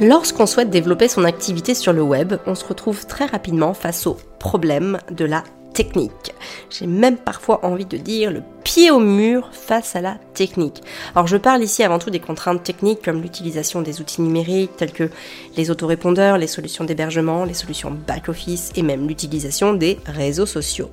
Lorsqu'on souhaite développer son activité sur le web, on se retrouve très rapidement face au problème de la technique. J'ai même parfois envie de dire le pied au mur face à la technique. Alors je parle ici avant tout des contraintes techniques comme l'utilisation des outils numériques tels que les autorépondeurs, les solutions d'hébergement, les solutions back-office et même l'utilisation des réseaux sociaux.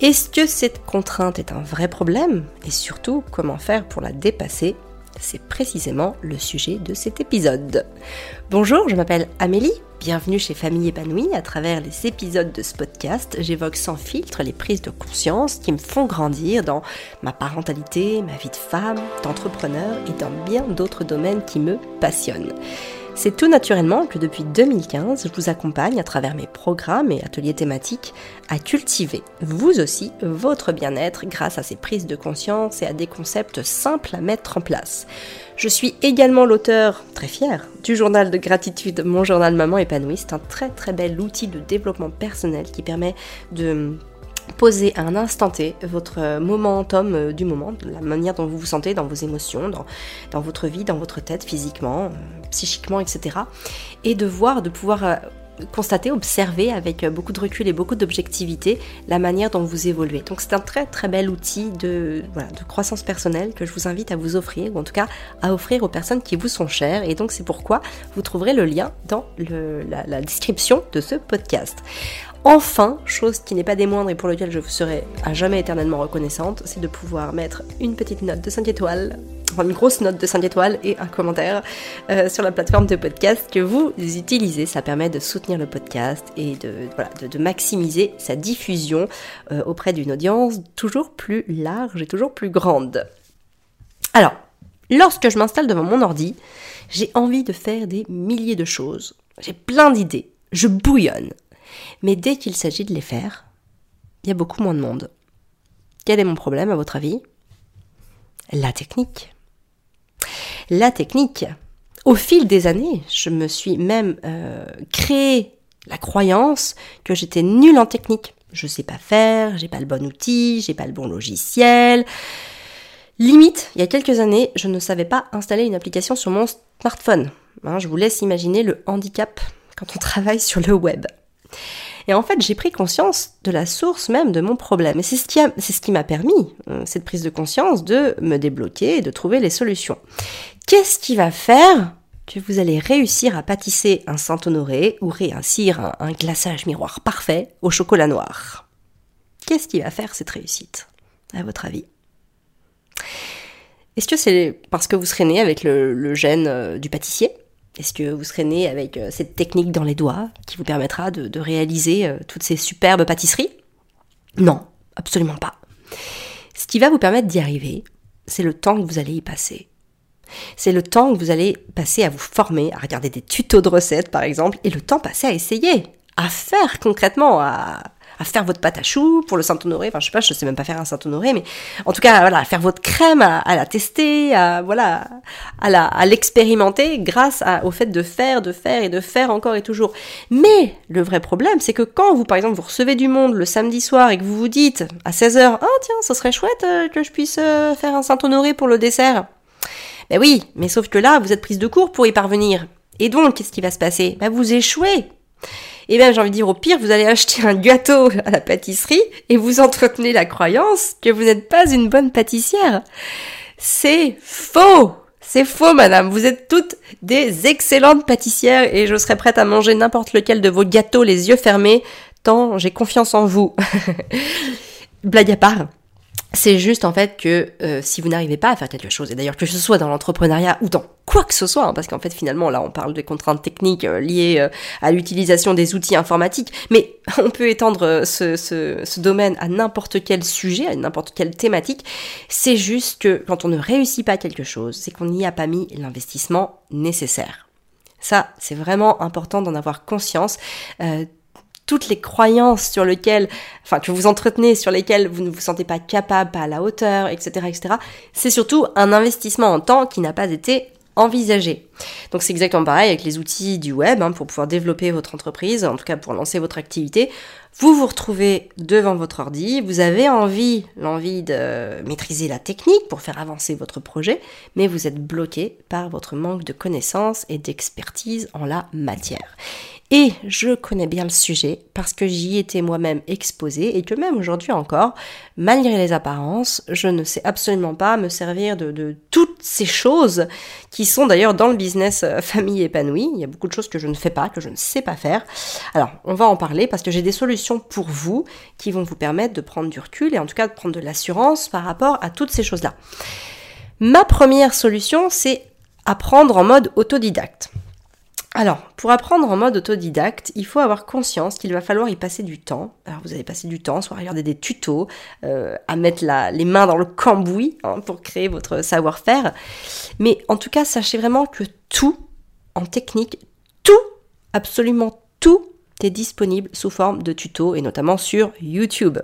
Est-ce que cette contrainte est un vrai problème? Et surtout, comment faire pour la dépasser? C'est précisément le sujet de cet épisode. Bonjour, je m'appelle Amélie, bienvenue chez Famille épanouie. À travers les épisodes de ce podcast, j'évoque sans filtre les prises de conscience qui me font grandir dans ma parentalité, ma vie de femme, d'entrepreneur et dans bien d'autres domaines qui me passionnent. C'est tout naturellement que depuis 2015, je vous accompagne à travers mes programmes et ateliers thématiques à cultiver, vous aussi, votre bien-être grâce à ces prises de conscience et à des concepts simples à mettre en place. Je suis également l'auteur, très fier, du journal de gratitude Mon journal Maman épanouie. C'est un très très bel outil de développement personnel qui permet de Posez à un instant T votre momentum euh, du moment, la manière dont vous vous sentez dans vos émotions, dans, dans votre vie, dans votre tête, physiquement, euh, psychiquement, etc. Et de voir, de pouvoir euh, constater, observer avec beaucoup de recul et beaucoup d'objectivité la manière dont vous évoluez. Donc c'est un très très bel outil de, croissance personnelle que je vous invite à vous offrir, ou en tout cas à offrir aux personnes qui vous sont chères. Et donc c'est pourquoi vous trouverez le lien dans la, la description de ce podcast. Enfin, chose qui n'est pas des moindres et pour lequel je vous serai à jamais éternellement reconnaissante, c'est de pouvoir mettre une petite note de 5 étoiles, enfin une grosse note de 5 étoiles et un commentaire euh, sur la plateforme de podcast que vous utilisez. Ça permet de soutenir le podcast et de, de, maximiser sa diffusion euh, auprès d'une audience toujours plus large et toujours plus grande. Alors, lorsque je m'installe devant mon ordi, j'ai envie de faire des milliers de choses. J'ai plein d'idées. Je bouillonne. Mais dès qu'il s'agit de les faire, il y a beaucoup moins de monde. Quel est mon problème à votre avis? La technique. La technique. Au fil des années, je me suis même euh, créé la croyance que j'étais nulle en technique. Je sais pas faire, j'ai pas le bon outil, j'ai pas le bon logiciel. Limite, il y a quelques années, je ne savais pas installer une application sur mon smartphone. Hein, je vous laisse imaginer le handicap quand on travaille sur le web. Et en fait, j'ai pris conscience de la source même de mon problème. Et c'est ce qui, c'est ce qui m'a permis, euh, cette prise de conscience, de me débloquer et de trouver les solutions. Qu'est-ce qui va faire que vous allez réussir à pâtisser un Saint-Honoré ou réussir un, glaçage miroir parfait au chocolat noir? Qu'est-ce qui va faire cette réussite, à votre avis? Est-ce que c'est parce que vous serez né avec le, le gène euh, du pâtissier? Est-ce que vous serez né avec euh, cette technique dans les doigts qui vous permettra de, réaliser euh, toutes ces superbes pâtisseries? Non, absolument pas. Ce qui va vous permettre d'y arriver, c'est le temps que vous allez y passer. C'est le temps que vous allez passer à vous former, à regarder des tutos de recettes par exemple, et le temps passé à essayer, à faire concrètement, à, faire votre pâte à choux pour le Saint-Honoré. Enfin, je sais pas, je sais même pas faire un Saint-Honoré, mais en tout cas, voilà, à faire votre crème, à, la tester, à, voilà, à l'expérimenter grâce au fait de faire, de faire et de faire encore et toujours. Mais le vrai problème, c'est que quand vous, par exemple, vous recevez du monde le samedi soir et que vous vous dites à 16h, ah tiens, ça serait chouette euh, que je puisse euh, faire un Saint-Honoré pour le dessert. Ben oui, mais sauf que là, vous êtes prise de court pour y parvenir. Et donc, qu'est-ce qui va se passer? Ben vous échouez. Et bien, j'ai envie de dire, au pire, vous allez acheter un gâteau à la pâtisserie et vous entretenez la croyance que vous n'êtes pas une bonne pâtissière. C'est faux! C'est faux, madame. Vous êtes toutes des excellentes pâtissières et je serais prête à manger n'importe lequel de vos gâteaux les yeux fermés tant j'ai confiance en vous. Blague à part. C'est juste en fait que euh, si vous n'arrivez pas à faire quelque chose, et d'ailleurs que ce soit dans l'entrepreneuriat ou dans quoi que ce soit, hein, parce qu'en fait finalement là on parle des contraintes techniques euh, liées euh, à l'utilisation des outils informatiques, mais on peut étendre ce, ce, ce domaine à n'importe quel sujet, à n'importe quelle thématique. C'est juste que quand on ne réussit pas quelque chose, c'est qu'on n'y a pas mis l'investissement nécessaire. Ça, c'est vraiment important d'en avoir conscience toutes les croyances sur lesquelles, enfin, que vous entretenez, sur lesquelles vous ne vous sentez pas capable, pas à la hauteur, etc., etc., c'est surtout un investissement en temps qui n'a pas été envisager. Donc c'est exactement pareil avec les outils du web hein, pour pouvoir développer votre entreprise, en tout cas pour lancer votre activité. Vous vous retrouvez devant votre ordi, vous avez envie, l'envie de maîtriser la technique pour faire avancer votre projet, mais vous êtes bloqué par votre manque de connaissances et d'expertise en la matière. Et je connais bien le sujet parce que j'y étais moi-même exposée et que même aujourd'hui encore, malgré les apparences, je ne sais absolument pas me servir de, toutes ces choses qui sont d'ailleurs dans le business euh, famille épanouie. Il y a beaucoup de choses que je ne fais pas, que je ne sais pas faire. Alors, on va en parler parce que j'ai des solutions pour vous qui vont vous permettre de prendre du recul et en tout cas de prendre de l'assurance par rapport à toutes ces choses-là. Ma première solution, c'est apprendre en mode autodidacte. Alors, pour apprendre en mode autodidacte, il faut avoir conscience qu'il va falloir y passer du temps. Alors, vous allez passer du temps, soit à regarder des tutos, euh, à mettre les mains dans le cambouis hein, pour créer votre savoir-faire. Mais en tout cas, sachez vraiment que tout, en technique, tout, absolument tout, est disponible sous forme de tutos et notamment sur YouTube.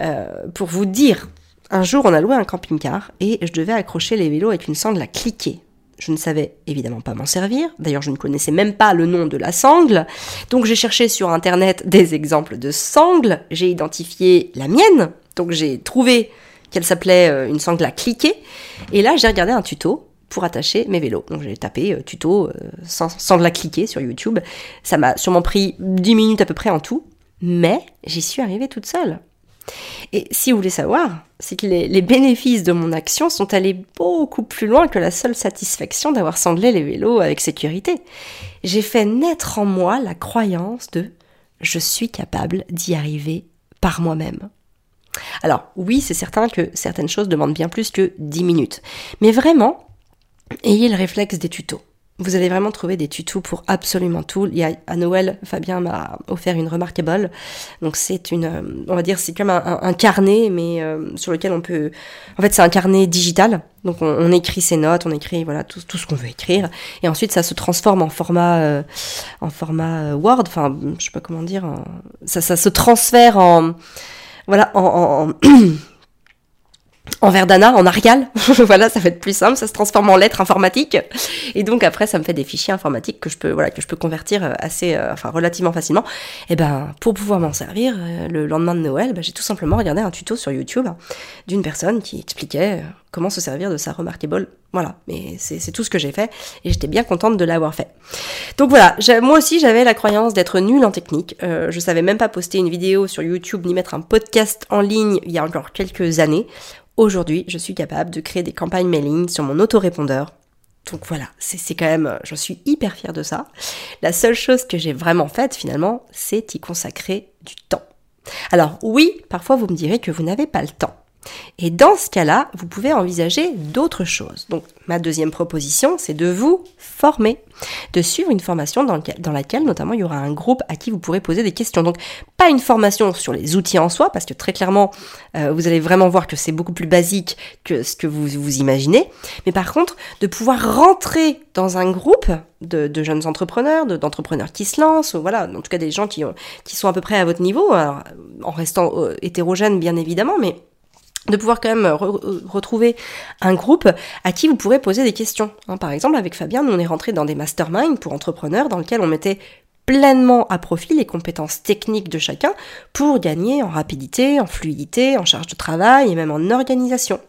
Euh, pour vous dire, un jour, on a loué un camping-car et je devais accrocher les vélos avec une sangle à cliquer. Je ne savais évidemment pas m'en servir. D'ailleurs, je ne connaissais même pas le nom de la sangle. Donc, j'ai cherché sur Internet des exemples de sangles. J'ai identifié la mienne. Donc, j'ai trouvé qu'elle s'appelait euh, une sangle à cliquer. Et là, j'ai regardé un tuto pour attacher mes vélos. Donc j'ai tapé euh, tuto euh, sangle à cliquer sur YouTube. Ça m'a sûrement pris 10 minutes à peu près en tout, mais j'y suis arrivée toute seule. Et si vous voulez savoir, c'est que les, bénéfices de mon action sont allés beaucoup plus loin que la seule satisfaction d'avoir sanglé les vélos avec sécurité. J'ai fait naître en moi la croyance de je suis capable d'y arriver par moi-même. Alors oui, c'est certain que certaines choses demandent bien plus que 10 minutes. Mais vraiment, ayez le réflexe des tutos. Vous allez vraiment trouver des tutos pour absolument tout. Il y a, à Noël, Fabien m'a offert une Remarkable. Donc c'est une, on va dire, c'est comme un, carnet, mais euh, sur lequel on peut, en fait, c'est un carnet digital. Donc on, écrit ses notes, on écrit voilà tout, tout ce qu'on veut écrire, et ensuite ça se transforme en format, euh, en format euh, Word. Enfin, je sais pas comment dire. ça, ça se transfère en, voilà, en, en en Verdana, en Arial. voilà, ça va être plus simple, ça se transforme en lettres informatiques. Et donc après, ça me fait des fichiers informatiques que je peux, voilà, que je peux convertir euh, assez, euh, enfin relativement facilement. Et ben, pour pouvoir m'en servir, euh, le lendemain de Noël, ben, j'ai tout simplement regardé un tuto sur YouTube d'une personne qui expliquait comment se servir de sa Remarkable. Voilà, mais c'est tout ce que j'ai fait et j'étais bien contente de l'avoir fait. Donc voilà, moi aussi j'avais la croyance d'être nulle en technique. Euh, je savais même pas poster une vidéo sur YouTube ni mettre un podcast en ligne il y a encore quelques années. Aujourd'hui, je suis capable de créer des campagnes mailing sur mon autorépondeur. Donc voilà, c'est quand même, je suis hyper fière de ça. La seule chose que j'ai vraiment faite finalement, c'est y consacrer du temps. Alors oui, parfois vous me direz que vous n'avez pas le temps. Et dans ce cas-là, vous pouvez envisager d'autres choses. Donc, ma deuxième proposition, c'est de vous former, de suivre une formation dans, laquelle, notamment, il y aura un groupe à qui vous pourrez poser des questions. Donc, pas une formation sur les outils en soi, parce que très clairement, euh, vous allez vraiment voir que c'est beaucoup plus basique que ce que vous vous imaginez. Mais par contre, de pouvoir rentrer dans un groupe de, jeunes entrepreneurs, d'entrepreneurs qui se lancent, voilà, en tout cas des gens qui, qui sont à peu près à votre niveau, en restant euh, hétérogènes bien évidemment, mais de pouvoir quand même retrouver un groupe à qui vous pourrez poser des questions. Hein, par exemple, avec Fabien, nous on est rentré dans des masterminds pour entrepreneurs dans lesquels on mettait pleinement à profit les compétences techniques de chacun pour gagner en rapidité, en fluidité, en charge de travail et même en organisation.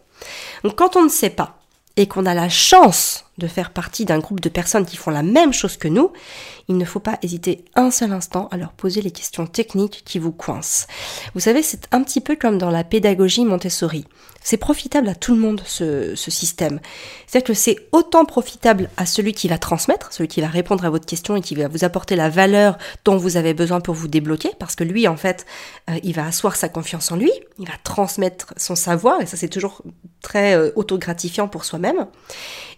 Donc quand on ne sait pas et qu'on a la chance de faire partie d'un groupe de personnes qui font la même chose que nous, il ne faut pas hésiter un seul instant à leur poser les questions techniques qui vous coincent. Vous savez, c'est un petit peu comme dans la pédagogie Montessori. C'est profitable à tout le monde ce, système. C'est-à-dire que c'est autant profitable à celui qui va transmettre, celui qui va répondre à votre question et qui va vous apporter la valeur dont vous avez besoin pour vous débloquer, parce que lui, en fait, euh, il va asseoir sa confiance en lui, il va transmettre son savoir, et ça c'est toujours très euh, autogratifiant pour soi-même.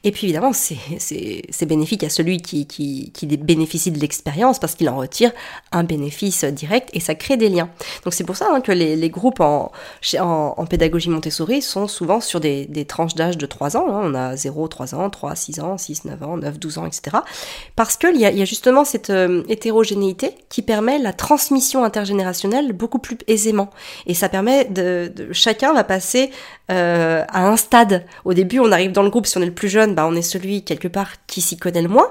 Et puis évidemment, c'est bénéfique à celui qui, qui, qui bénéficie de l'expérience parce qu'il en retire un bénéfice direct et ça crée des liens. Donc c'est pour ça hein, que les, groupes en, en, pédagogie Montessori sont souvent sur des, des tranches d'âge de 3 ans. Hein. On a 0, 3 ans, 3, 6 ans, 6, 9 ans, 9, 12 ans, etc. Parce qu'il y a, y a justement cette euh, hétérogénéité qui permet la transmission intergénérationnelle beaucoup plus aisément. Et ça permet de chacun va passer euh, à un stade. Au début, on arrive dans le groupe, si on est le plus jeune, bah, on est celui quelque part qui s'y connaît le moins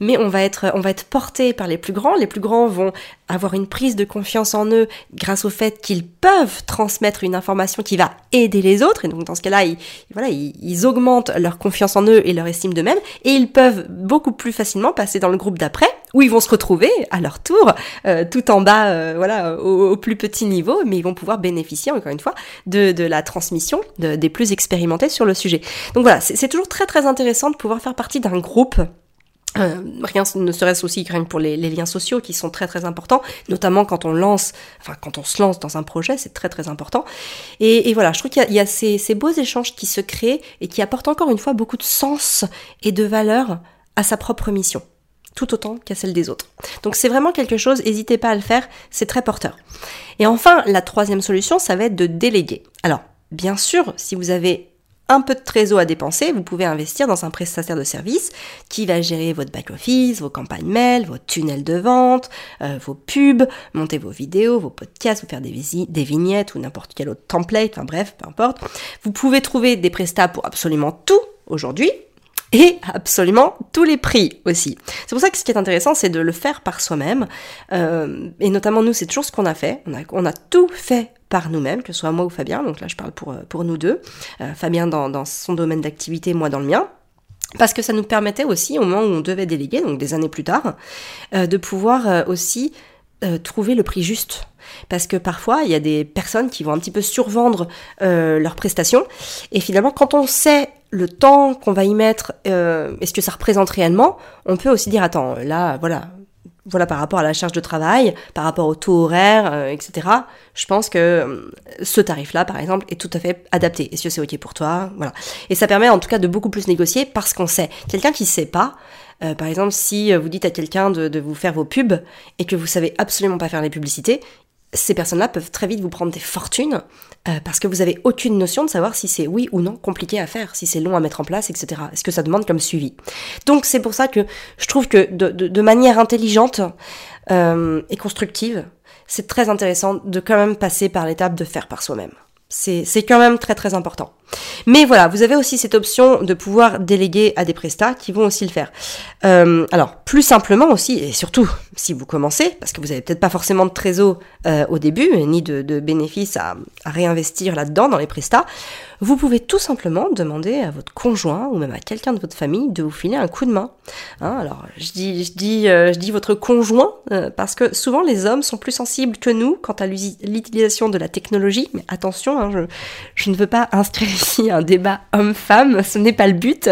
mais on va être, on va être porté par les plus grands. Les plus grands vont avoir une prise de confiance en eux grâce au fait qu'ils peuvent transmettre une information qui va aider les autres. Et donc dans ce cas-là, ils, voilà, ils, augmentent leur confiance en eux et leur estime d'eux-mêmes. Et ils peuvent beaucoup plus facilement passer dans le groupe d'après, où ils vont se retrouver à leur tour, euh, tout en bas, euh, voilà, au, plus petit niveau, mais ils vont pouvoir bénéficier encore une fois de, de la transmission des plus expérimentés sur le sujet. Donc voilà, c'est toujours très très intéressant de pouvoir faire partie d'un groupe euh, rien ne serait-ce aussi rien que pour les, liens sociaux qui sont très très importants, notamment quand on lance, enfin quand on se lance dans un projet, c'est très très important. Et, voilà, je trouve qu'il y a, ces, ces, beaux échanges qui se créent et qui apportent encore une fois beaucoup de sens et de valeur à sa propre mission, tout autant qu'à celle des autres. Donc c'est vraiment quelque chose, n'hésitez pas à le faire, c'est très porteur. Et enfin, la troisième solution, ça va être de déléguer. Alors, bien sûr, si vous avez un peu de trésor à dépenser, vous pouvez investir dans un prestataire de service qui va gérer votre back-office, vos campagnes mail, vos tunnels de vente, euh, vos pubs, monter vos vidéos, vos podcasts, vous faire des, des vignettes ou n'importe quel autre template, enfin bref, peu importe. Vous pouvez trouver des prestats pour absolument tout aujourd'hui, et absolument tous les prix aussi. C'est pour ça que ce qui est intéressant, c'est de le faire par soi-même. Euh, et notamment nous, c'est toujours ce qu'on a fait. On a, tout fait par nous-mêmes, que ce soit moi ou Fabien, donc là je parle pour, pour nous deux, euh, Fabien dans, dans son domaine d'activité, moi dans le mien, parce que ça nous permettait aussi, au moment où on devait déléguer, donc des années plus tard, euh, de pouvoir euh, aussi trouver le prix juste. Parce que parfois, il y a des personnes qui vont un petit peu survendre leurs prestations, et finalement, quand on sait le temps qu'on va y mettre et ce que ça représente réellement, on peut aussi dire, attends, là, voilà, voilà, par rapport à la charge de travail, par rapport au taux horaire, euh, etc. Je pense que euh, ce tarif-là, par exemple, est tout à fait adapté. Est-ce que c'est ok pour toi? Voilà. Et ça permet en tout cas de beaucoup plus négocier parce qu'on sait. Quelqu'un qui sait pas, euh, par exemple, si vous dites à quelqu'un de, de, vous faire vos pubs et que vous savez absolument pas faire les publicités, ces personnes-là peuvent très vite vous prendre des fortunes euh, parce que vous avez aucune notion de savoir si c'est oui ou non compliqué à faire, si c'est long à mettre en place, etc. Est-ce que ça demande comme suivi? Donc c'est pour ça que je trouve que de, de, manière intelligente euh, et constructive, c'est très intéressant de quand même passer par l'étape de faire par soi-même. C'est quand même très très important. Mais voilà, vous avez aussi cette option de pouvoir déléguer à des prestats qui vont aussi le faire. Euh, alors, plus simplement aussi, et surtout si vous commencez, parce que vous n'avez peut-être pas forcément de trésor euh, au début, ni de, bénéfices à, réinvestir là-dedans dans les prestats, vous pouvez tout simplement demander à votre conjoint ou même à quelqu'un de votre famille de vous filer un coup de main. Hein, alors, je dis, je dis, euh, je dis votre conjoint parce que souvent les hommes sont plus sensibles que nous quant à l'utilisation de la technologie. Mais attention, hein, je, ne veux pas inscrire ici un débat homme-femme, ce n'est pas le but.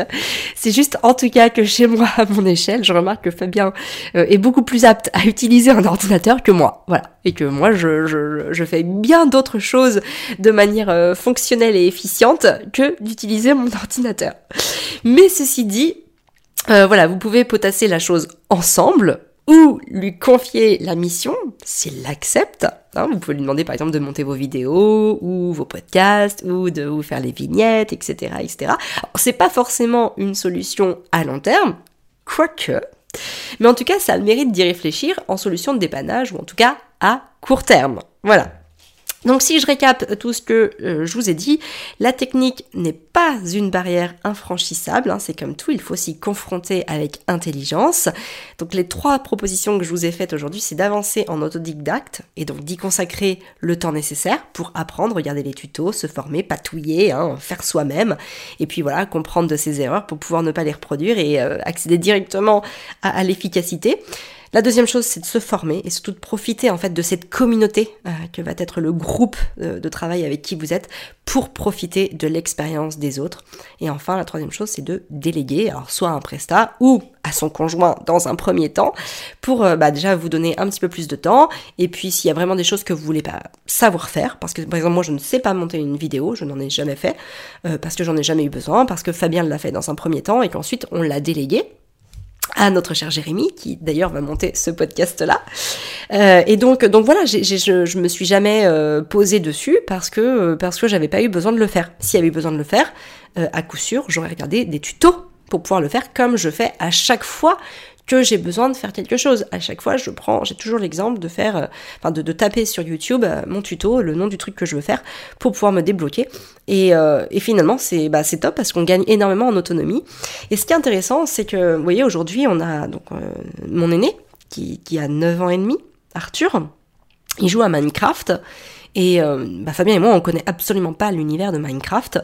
C'est juste en tout cas que chez moi, à mon échelle, je remarque que Fabien euh, est beaucoup plus apte à utiliser un ordinateur que moi. Voilà. Et que moi, je fais bien d'autres choses de manière euh, fonctionnelle et efficiente que d'utiliser mon ordinateur. Mais ceci dit, euh, voilà, vous pouvez potasser la chose ensemble ou lui confier la mission s'il l'accepte. Hein, vous pouvez lui demander par exemple de monter vos vidéos ou vos podcasts ou de vous faire les vignettes, etc., etc. C'est pas forcément une solution à long terme, quoique. Mais en tout cas, ça mérite d'y réfléchir en solution de dépannage ou en tout cas à court terme. Voilà. Donc si je récap tout ce que euh, je vous ai dit, la technique n'est pas une barrière infranchissable, hein, c'est comme tout, il faut s'y confronter avec intelligence. Donc les trois propositions que je vous ai faites aujourd'hui, c'est d'avancer en autodidacte et donc d'y consacrer le temps nécessaire pour apprendre, regarder les tutos, se former, patouiller, hein, faire soi-même, et puis voilà, comprendre de ses erreurs pour pouvoir ne pas les reproduire et euh, accéder directement à l'efficacité. La deuxième chose, c'est de se former et surtout de profiter en fait de cette communauté euh, que va être le groupe euh, de travail avec qui vous êtes pour profiter de l'expérience des autres. Et enfin, la troisième chose, c'est de déléguer, alors soit à un prestat ou à son conjoint dans un premier temps, pour euh, bah, déjà vous donner un petit peu plus de temps. Et puis s'il y a vraiment des choses que vous voulez pas savoir faire, parce que par exemple moi je ne sais pas monter une vidéo, je n'en ai jamais fait, parce que j'en ai jamais eu besoin, parce que Fabien l'a fait dans un premier temps et qu'ensuite on l'a délégué à notre cher Jérémy, qui d'ailleurs va monter ce podcast-là. Euh, et donc, donc voilà, je, je me suis jamais euh, posée dessus parce que euh, parce que j'avais pas eu besoin de le faire. S'il y avait eu besoin de le faire, euh, à coup sûr, j'aurais regardé des tutos pour pouvoir le faire comme je fais à chaque fois que j'ai besoin de faire quelque chose. À chaque fois, je prends, j'ai toujours l'exemple de faire, euh, enfin de, taper sur YouTube euh, mon tuto, le nom du truc que je veux faire, pour pouvoir me débloquer. Et, euh, et finalement, c'est bah, top parce qu'on gagne énormément en autonomie. Et ce qui est intéressant, c'est que, vous voyez, aujourd'hui, on a donc mon aîné qui, qui a 9 ans et demi, Arthur. Il joue à Minecraft. Et bah, Fabien et moi, on connaît absolument pas l'univers de Minecraft.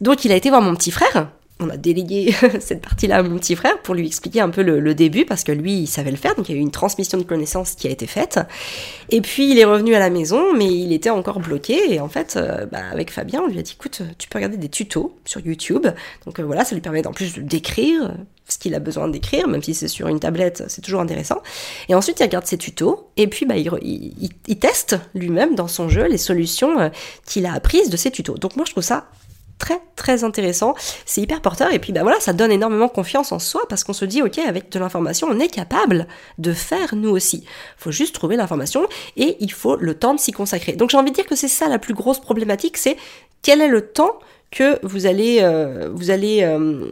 Donc il a été voir mon petit frère, on a délégué cette partie-là à mon petit frère pour lui expliquer un peu le, début parce que lui il savait le faire donc il y a eu une transmission de connaissances qui a été faite. Et puis il est revenu à la maison mais il était encore bloqué et en fait euh, bah, avec Fabien on lui a dit écoute tu peux regarder des tutos sur YouTube. Donc euh, voilà ça lui permet en plus d'écrire ce qu'il a besoin d'écrire même si c'est sur une tablette c'est toujours intéressant. Et ensuite il regarde ses tutos et puis bah, il, il teste lui-même dans son jeu les solutions euh, qu'il a apprises de ses tutos. Donc moi je trouve ça très très intéressant, c'est hyper porteur et puis bah voilà, ça donne énormément confiance en soi parce qu'on se dit ok avec de l'information on est capable de faire nous aussi. Faut juste trouver l'information et il faut le temps de s'y consacrer. Donc j'ai envie de dire que c'est ça la plus grosse problématique, c'est quel est le temps que vous allez euh, vous allez euh,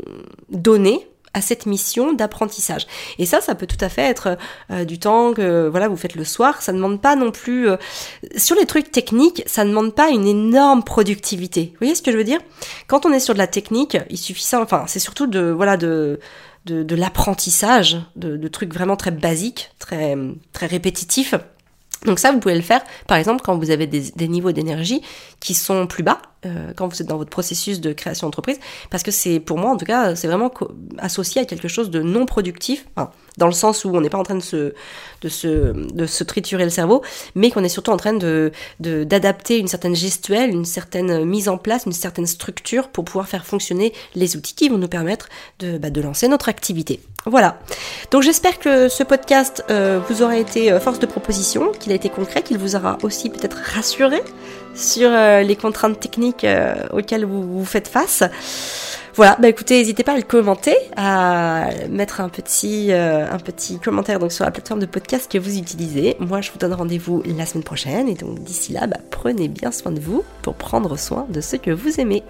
donner à cette mission d'apprentissage. Et ça, ça peut tout à fait être euh, du temps que voilà vous faites le soir. Ça ne demande pas non plus euh, sur les trucs techniques, ça ne demande pas une énorme productivité. Vous voyez ce que je veux dire? Quand on est sur de la technique, il suffit ça. Enfin, c'est surtout de voilà de de, de l'apprentissage, de, de, trucs vraiment très basiques, très très répétitifs. Donc ça, vous pouvez le faire, par exemple, quand vous avez des, des niveaux d'énergie qui sont plus bas, euh, quand vous êtes dans votre processus de création d'entreprise, parce que c'est, pour moi en tout cas, c'est vraiment associé à quelque chose de non productif, dans le sens où on n'est pas en train de se, de se, de se triturer le cerveau, mais qu'on est surtout en train de, d'adapter une certaine gestuelle, une certaine mise en place, une certaine structure pour pouvoir faire fonctionner les outils qui vont nous permettre de, bah, de lancer notre activité. Voilà. Donc j'espère que ce podcast euh, vous aura été euh, force de proposition, qu'il a été concret, qu'il vous aura aussi peut-être rassuré sur euh, les contraintes techniques euh, auxquelles vous, faites face. Voilà, bah écoutez, n'hésitez pas à le commenter, à mettre un petit, euh, un petit commentaire donc sur la plateforme de podcast que vous utilisez. Moi, je vous donne rendez-vous la semaine prochaine et donc d'ici là, bah, prenez bien soin de vous pour prendre soin de ceux que vous aimez.